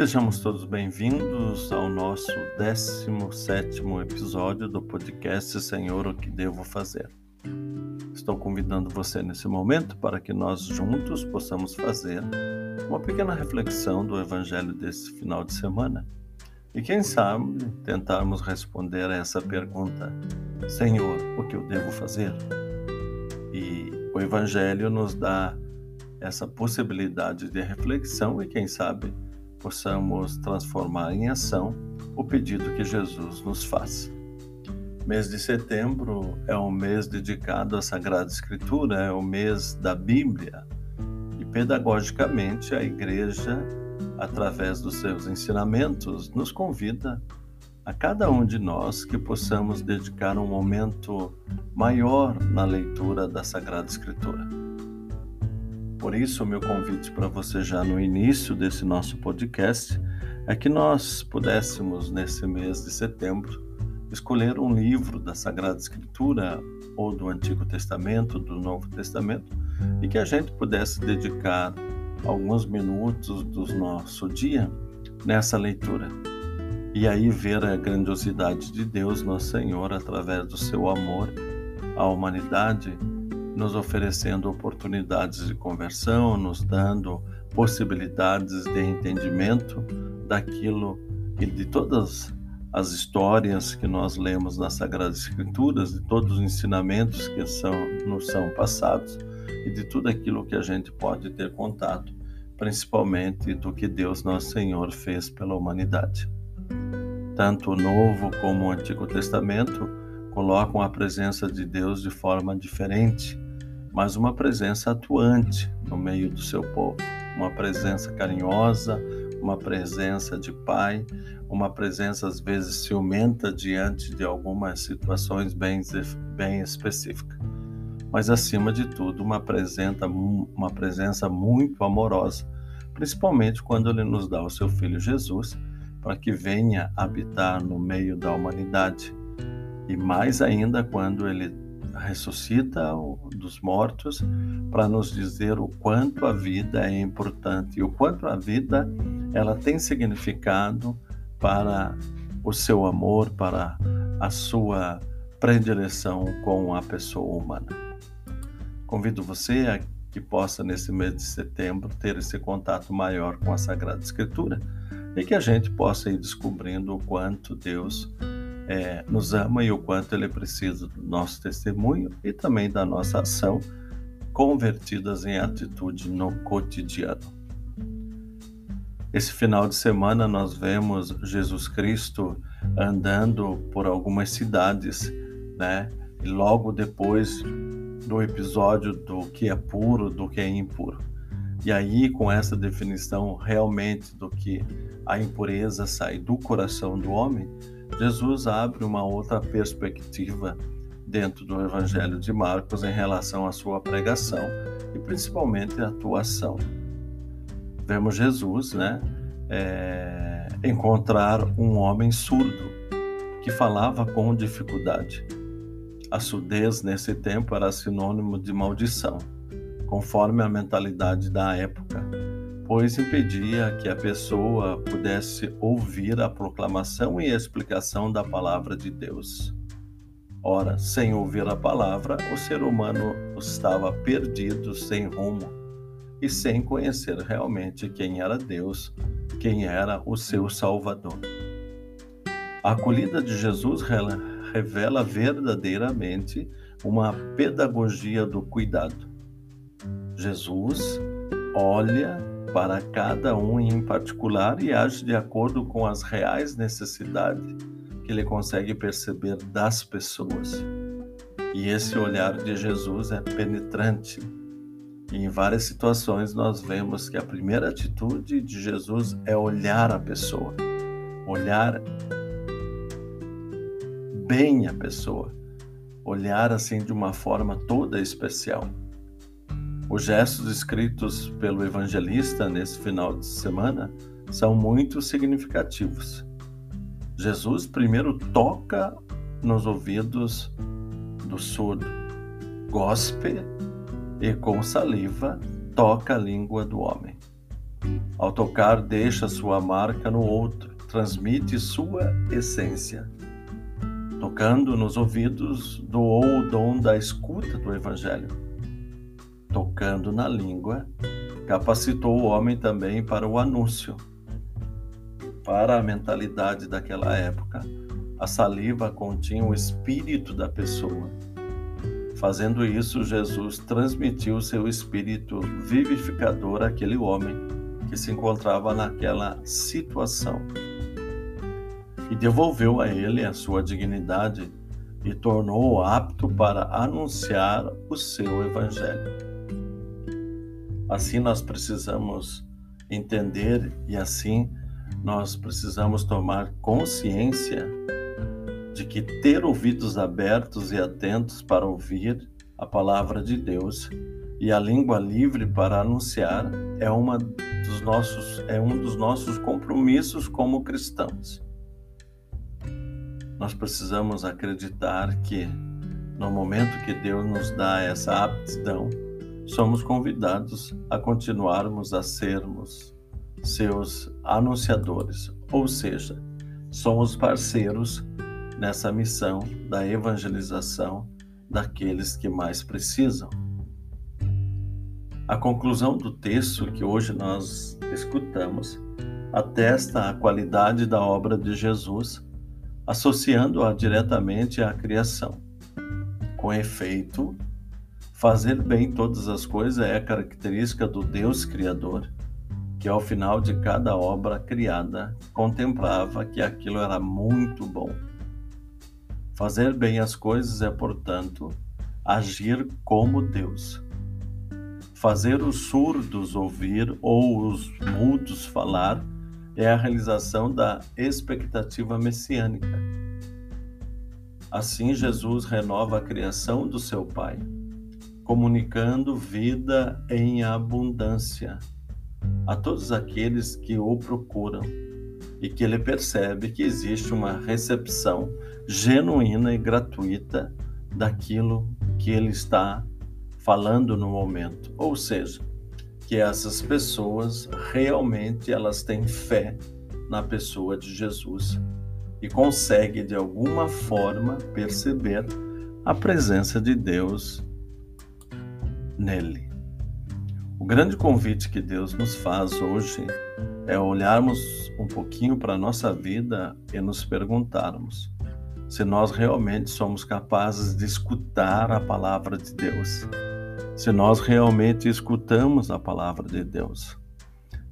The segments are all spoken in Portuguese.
Sejamos todos bem-vindos ao nosso 17 episódio do podcast Senhor, o que devo fazer? Estou convidando você nesse momento para que nós juntos possamos fazer uma pequena reflexão do Evangelho desse final de semana e, quem sabe, tentarmos responder a essa pergunta: Senhor, o que eu devo fazer? E o Evangelho nos dá essa possibilidade de reflexão e, quem sabe, possamos transformar em ação o pedido que Jesus nos faz. Mês de setembro é um mês dedicado à Sagrada Escritura, é o mês da Bíblia. E pedagogicamente a Igreja, através dos seus ensinamentos, nos convida a cada um de nós que possamos dedicar um momento maior na leitura da Sagrada Escritura. Por isso, o meu convite para você já no início desse nosso podcast é que nós pudéssemos, nesse mês de setembro, escolher um livro da Sagrada Escritura ou do Antigo Testamento, do Novo Testamento, e que a gente pudesse dedicar alguns minutos do nosso dia nessa leitura. E aí ver a grandiosidade de Deus, nosso Senhor, através do seu amor à humanidade nos oferecendo oportunidades de conversão, nos dando possibilidades de entendimento daquilo e de todas as histórias que nós lemos nas Sagradas Escrituras, de todos os ensinamentos que são, nos são passados e de tudo aquilo que a gente pode ter contato, principalmente do que Deus Nosso Senhor fez pela humanidade. Tanto o Novo como o Antigo Testamento colocam a presença de Deus de forma diferente mas uma presença atuante no meio do seu povo, uma presença carinhosa, uma presença de pai, uma presença às vezes ciumenta diante de algumas situações bem, bem específicas. Mas acima de tudo, uma presença, uma presença muito amorosa, principalmente quando ele nos dá o seu filho Jesus para que venha habitar no meio da humanidade. E mais ainda quando ele ressuscita dos mortos para nos dizer o quanto a vida é importante e o quanto a vida ela tem significado para o seu amor, para a sua predileção com a pessoa humana. Convido você a que possa nesse mês de setembro ter esse contato maior com a Sagrada Escritura e que a gente possa ir descobrindo o quanto Deus é, nos ama e o quanto ele precisa do nosso testemunho e também da nossa ação convertidas em atitude no cotidiano. Esse final de semana nós vemos Jesus Cristo andando por algumas cidades, né? E logo depois do episódio do que é puro, do que é impuro. E aí, com essa definição realmente do que a impureza sai do coração do homem, Jesus abre uma outra perspectiva dentro do Evangelho de Marcos em relação à sua pregação e principalmente a atuação. Vemos Jesus, né, é, encontrar um homem surdo que falava com dificuldade. A surdez nesse tempo era sinônimo de maldição, conforme a mentalidade da época pois impedia que a pessoa pudesse ouvir a proclamação e a explicação da palavra de Deus. Ora, sem ouvir a palavra, o ser humano estava perdido, sem rumo e sem conhecer realmente quem era Deus, quem era o seu Salvador. A acolhida de Jesus revela verdadeiramente uma pedagogia do cuidado. Jesus olha para cada um em particular e age de acordo com as reais necessidades que ele consegue perceber das pessoas. E esse olhar de Jesus é penetrante. E em várias situações nós vemos que a primeira atitude de Jesus é olhar a pessoa, olhar bem a pessoa, olhar assim de uma forma toda especial. Os gestos escritos pelo evangelista nesse final de semana são muito significativos. Jesus primeiro toca nos ouvidos do surdo, gospe e com saliva toca a língua do homem. Ao tocar, deixa sua marca no outro, transmite sua essência. Tocando nos ouvidos, doou o dom da escuta do Evangelho. Tocando na língua, capacitou o homem também para o anúncio. Para a mentalidade daquela época, a saliva continha o espírito da pessoa. Fazendo isso, Jesus transmitiu seu espírito vivificador àquele homem que se encontrava naquela situação e devolveu a ele a sua dignidade e tornou-o apto para anunciar o seu evangelho. Assim nós precisamos entender e assim nós precisamos tomar consciência de que ter ouvidos abertos e atentos para ouvir a palavra de Deus e a língua livre para anunciar é uma dos nossos é um dos nossos compromissos como cristãos. Nós precisamos acreditar que, no momento que Deus nos dá essa aptidão, somos convidados a continuarmos a sermos seus anunciadores, ou seja, somos parceiros nessa missão da evangelização daqueles que mais precisam. A conclusão do texto que hoje nós escutamos atesta a qualidade da obra de Jesus associando-a diretamente à criação. Com efeito, fazer bem todas as coisas é característica do Deus Criador, que ao final de cada obra criada contemplava que aquilo era muito bom. Fazer bem as coisas é, portanto, agir como Deus. Fazer os surdos ouvir ou os mudos falar é a realização da expectativa messiânica. Assim, Jesus renova a criação do seu Pai, comunicando vida em abundância a todos aqueles que o procuram e que ele percebe que existe uma recepção genuína e gratuita daquilo que ele está falando no momento. Ou seja, que essas pessoas realmente elas têm fé na pessoa de Jesus e conseguem de alguma forma perceber a presença de Deus nele. O grande convite que Deus nos faz hoje é olharmos um pouquinho para a nossa vida e nos perguntarmos se nós realmente somos capazes de escutar a palavra de Deus se nós realmente escutamos a palavra de Deus.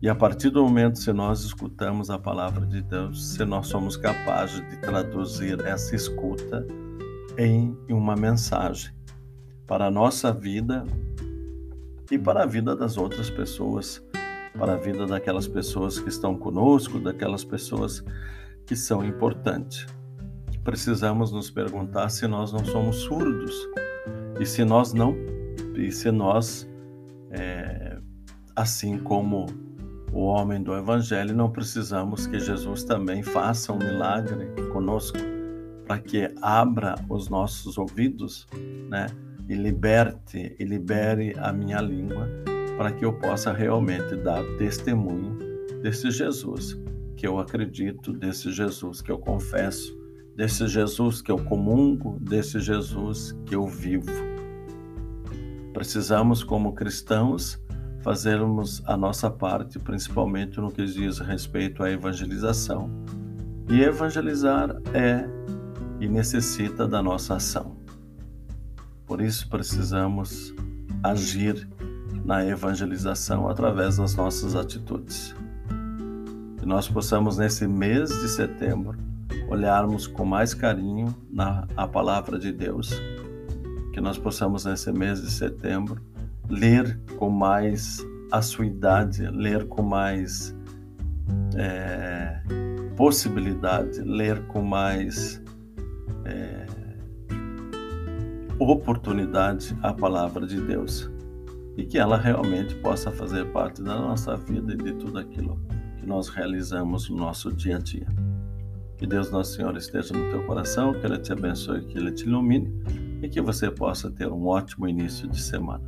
E a partir do momento se nós escutamos a palavra de Deus, se nós somos capazes de traduzir essa escuta em uma mensagem para a nossa vida e para a vida das outras pessoas, para a vida daquelas pessoas que estão conosco, daquelas pessoas que são importantes. Precisamos nos perguntar se nós não somos surdos e se nós não e se nós, é, assim como o homem do Evangelho, não precisamos que Jesus também faça um milagre conosco para que abra os nossos ouvidos, né? E liberte e libere a minha língua para que eu possa realmente dar testemunho desse Jesus que eu acredito, desse Jesus que eu confesso, desse Jesus que eu comungo, desse Jesus que eu vivo. Precisamos, como cristãos, fazermos a nossa parte, principalmente no que diz respeito à evangelização. E evangelizar é e necessita da nossa ação. Por isso precisamos agir na evangelização através das nossas atitudes. Que nós possamos, nesse mês de setembro, olharmos com mais carinho na a palavra de Deus que nós possamos nesse mês de setembro ler com mais assuidade, ler com mais é, possibilidade, ler com mais oportunidade a palavra de Deus e que ela realmente possa fazer parte da nossa vida e de tudo aquilo que nós realizamos no nosso dia a dia. Que Deus Nosso Senhor esteja no teu coração, que Ele te abençoe, que Ele te ilumine e que você possa ter um ótimo início de semana.